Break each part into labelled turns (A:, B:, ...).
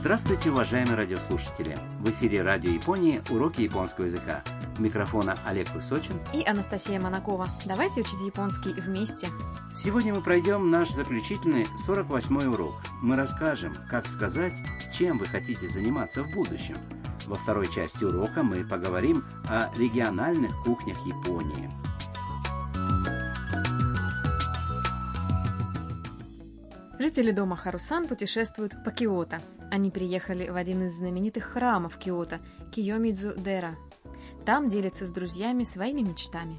A: Здравствуйте, уважаемые радиослушатели! В эфире Радио Японии «Уроки японского языка». У микрофона Олег Высочин.
B: И Анастасия Монакова. Давайте учить японский вместе.
A: Сегодня мы пройдем наш заключительный 48-й урок. Мы расскажем, как сказать, чем вы хотите заниматься в будущем. Во второй части урока мы поговорим о региональных кухнях Японии.
B: Жители дома Харусан путешествуют по Киото. Они приехали в один из знаменитых храмов Киото – Киомидзу-дера. Там делятся с друзьями своими мечтами.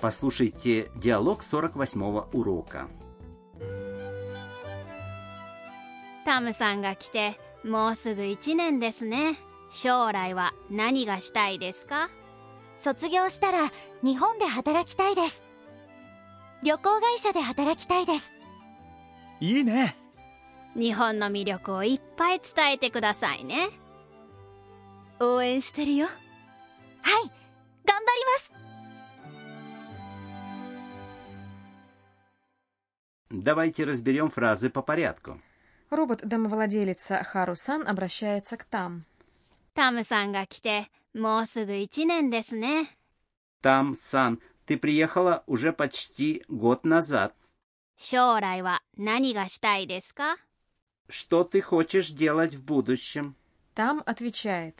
A: Послушайте диалог 48-го урока.
C: タムさんが来てもうすぐ1年ですね将来は何がしたいですか
D: 卒業したら日本で働きたいです旅行会社で働きたいです
E: いいね
C: 日本の魅力をいっぱい伝えてくださいね
D: 応援してるよはい頑張ります
A: Давайте разберем фразы по порядку.
B: Робот-домовладелица Харусан обращается к Там.
C: タムさんが来てもうすぐ1年ですね
A: Там, Сан, ты приехала уже почти год назад.
C: 将来は何がしたいですか
A: Что ты хочешь делать в будущем?
B: Там отвечает.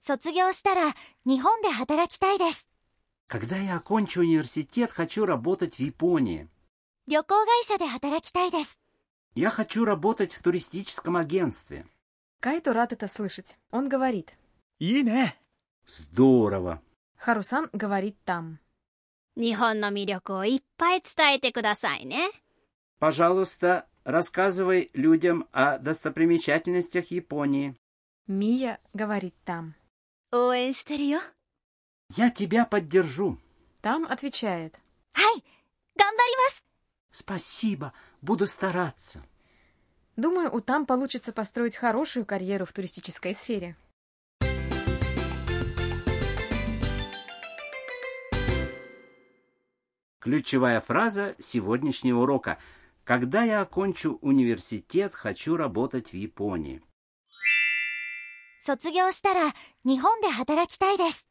D: 卒業したら日本で働きたいです
A: Когда я окончу университет, хочу работать в Японии.
D: 旅行会社で働きたいです
A: Я хочу работать в туристическом агентстве.
B: Кайто рад это слышать. Он говорит.
E: いいね
A: Здорово.
B: Харусан говорит Там.
C: 日本の魅力をいっぱい伝えてくださいね
A: Пожалуйста, рассказывай людям о достопримечательностях Японии.
B: Мия говорит там.
D: Оэнстарьё?
A: Я тебя поддержу.
B: Там отвечает.
D: Ай, гамбаримас!
A: Спасибо, буду стараться.
B: Думаю, у там получится построить хорошую карьеру в туристической сфере.
A: Ключевая фраза сегодняшнего урока – Когда я окончу университет, хочу работать в Японии.
D: 卒業したら日本で働きたいです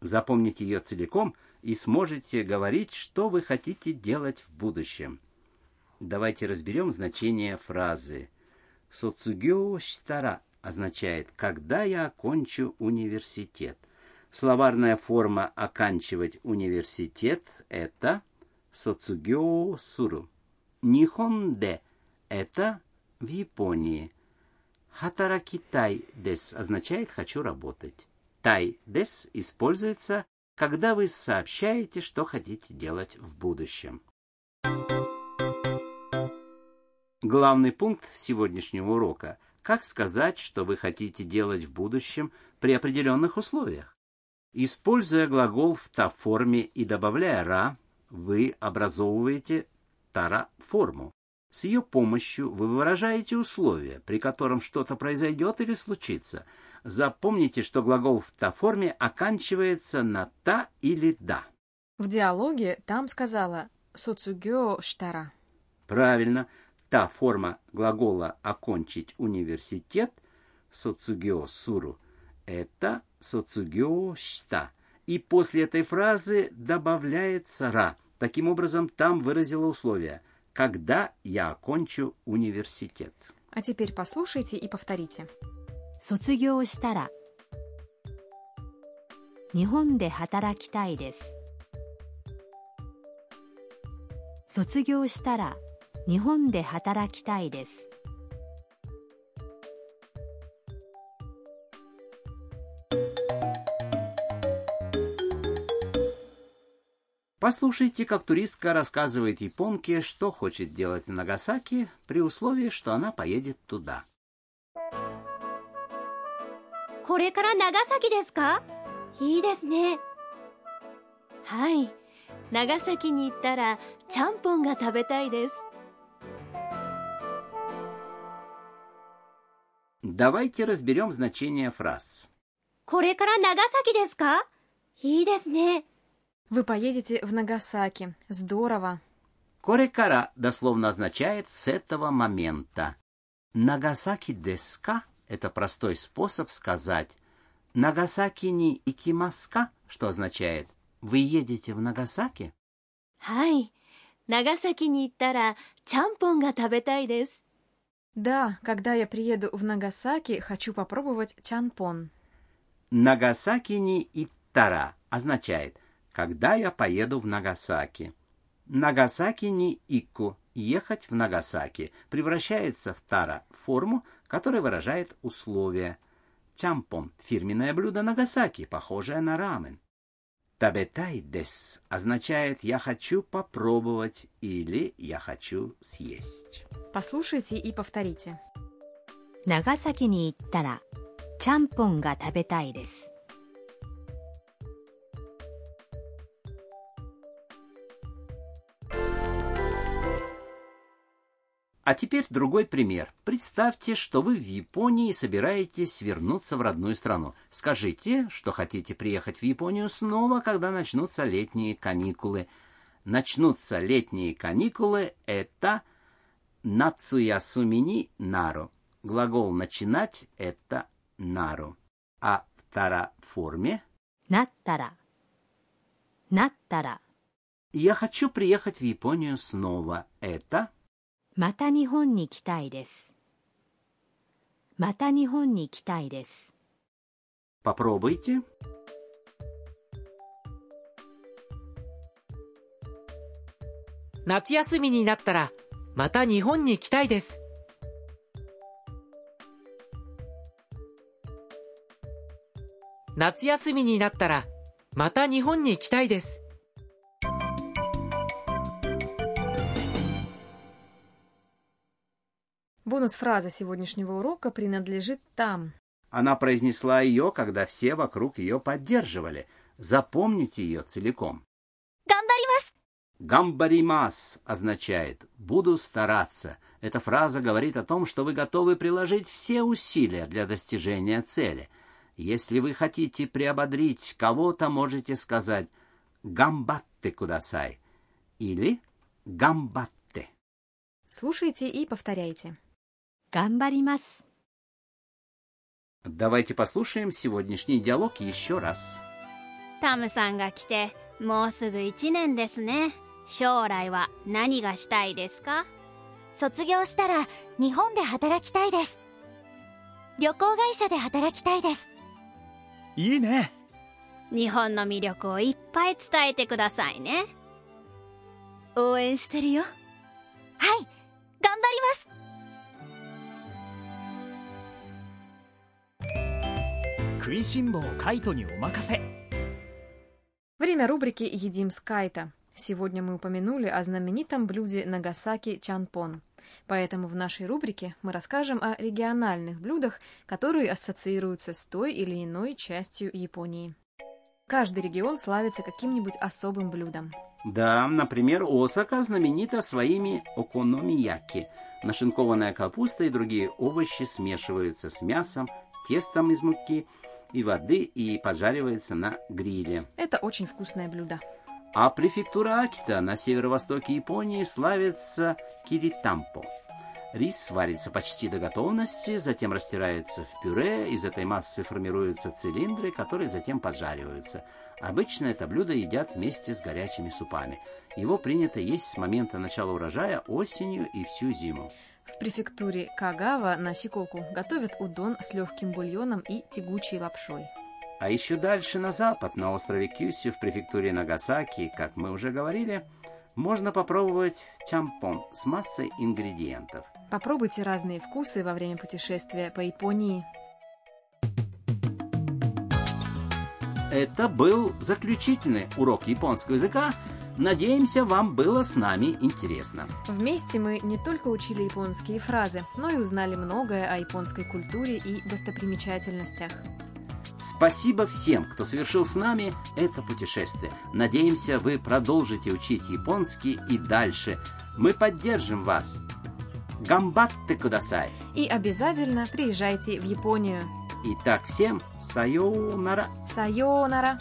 A: Запомните ее целиком и сможете говорить, что вы хотите делать в будущем. Давайте разберем значение фразы. Соцугё шитара означает «когда я окончу университет». Словарная форма «оканчивать университет» — это соцугё суру. Нихонде — это в Японии. Хатаракитай дес означает «хочу работать». Тай дес используется, когда вы сообщаете, что хотите делать в будущем. Главный пункт сегодняшнего урока – как сказать, что вы хотите делать в будущем при определенных условиях. Используя глагол в та-форме и добавляя «ра», вы образовываете тара-форму. С ее помощью вы выражаете условия, при котором что-то произойдет или случится. Запомните, что глагол в та-форме оканчивается на «та» или «да».
B: В диалоге Там сказала «соцугё штара».
A: Правильно, та форма глагола «окончить университет» соцугё суру – это соцугё шта. И после этой фразы добавляется «ра». Таким образом, там выразила условие «когда я окончу университет».
B: А теперь послушайте и повторите.
D: 卒業したら日本で働きたいです卒業したら日本で働きたいです
A: Послушайте, как туристка рассказывает японке, что хочет делать в Нагасаки при условии, что она поедет туда.
D: これから長崎ですかいいですねはい長崎に行ったらちゃんぽんが食べたいです
A: Давайте разберем значение фраз.
D: これから長崎ですかいいですね
B: вы поедете в Нагасаки. Здорово.
A: Корекара дословно означает «с этого момента». Нагасаки деска – это простой способ сказать Нагасаки ни икимаска, что означает «Вы едете в Нагасаки?»
D: Хай, Нагасаки ни иттара чампон га табетай дес.
B: Да, когда я приеду в Нагасаки, хочу попробовать чанпон.
A: Нагасаки ни иттара означает когда я поеду в Нагасаки? Нагасаки не икку. Ехать в Нагасаки превращается в тара форму, которая выражает условия. Чампон – фирменное блюдо Нагасаки, похожее на рамен. Табетай дес означает «я хочу попробовать» или «я хочу съесть».
B: Послушайте и повторите.
F: Нагасаки ни иттара чампон га табетай дес.
A: А теперь другой пример. Представьте, что вы в Японии собираетесь вернуться в родную страну. Скажите, что хотите приехать в Японию снова, когда начнутся летние каникулы. Начнутся летние каникулы – это нацуясумини нару. Глагол «начинать» – это нару. А в
F: тара форме – наттара. Наттара.
A: Я хочу приехать в Японию снова. Это –
F: また日本に来たいですまた日本に来たいです
A: Попробуйте.
G: 夏休みになったらまた日本に来たいです夏休みになったらまた日本に来たいです
B: Бонус-фраза сегодняшнего урока принадлежит там.
A: Она произнесла ее, когда все вокруг ее поддерживали. Запомните ее целиком.
D: Гамбаримас!
A: Гамбаримас означает «буду стараться». Эта фраза говорит о том, что вы готовы приложить все усилия для достижения цели. Если вы хотите приободрить кого-то, можете сказать «гамбатте кудасай» или «гамбатте».
B: Слушайте и повторяйте.
F: 頑張ります
A: Давайте послушаем сегодняшний диалог еще раз.
C: タムさんが来てもうすぐ1年ですね将来は何がしたいですか
D: 卒業したら日本で働きたいです。旅行会社で働きたいです。
E: いいね
C: 日本の魅力をいっぱい伝えてくださいね
D: 応援してるよ。はい、頑張ります。
E: 食いしん坊カイトにお任せ
B: Время рубрики «Едим с Кайта». Сегодня мы упомянули о знаменитом блюде Нагасаки чанпон. Поэтому в нашей рубрике мы расскажем о региональных блюдах, которые ассоциируются с той или иной частью Японии. Каждый регион славится каким-нибудь особым блюдом.
A: Да, например, Осака знаменита своими окономияки. Нашинкованная капуста и другие овощи смешиваются с мясом, тестом из муки и воды и поджаривается на гриле.
B: Это очень вкусное блюдо.
A: А префектура Акита на северо-востоке Японии славится киритампо. Рис сварится почти до готовности, затем растирается в пюре, из этой массы формируются цилиндры, которые затем поджариваются. Обычно это блюдо едят вместе с горячими супами. Его принято есть с момента начала урожая осенью и всю зиму.
B: В префектуре Кагава на Сикоку готовят удон с легким бульоном и тягучей лапшой.
A: А еще дальше на запад, на острове Кюси в префектуре Нагасаки, как мы уже говорили, можно попробовать чампон с массой ингредиентов.
B: Попробуйте разные вкусы во время путешествия по Японии.
A: Это был заключительный урок японского языка. Надеемся, вам было с нами интересно.
B: Вместе мы не только учили японские фразы, но и узнали многое о японской культуре и достопримечательностях.
A: Спасибо всем, кто совершил с нами это путешествие. Надеемся, вы продолжите учить японский и дальше. Мы поддержим вас. Гамбатте кудасай.
B: И обязательно приезжайте в Японию.
A: Итак, всем сайонара.
B: Сайонара!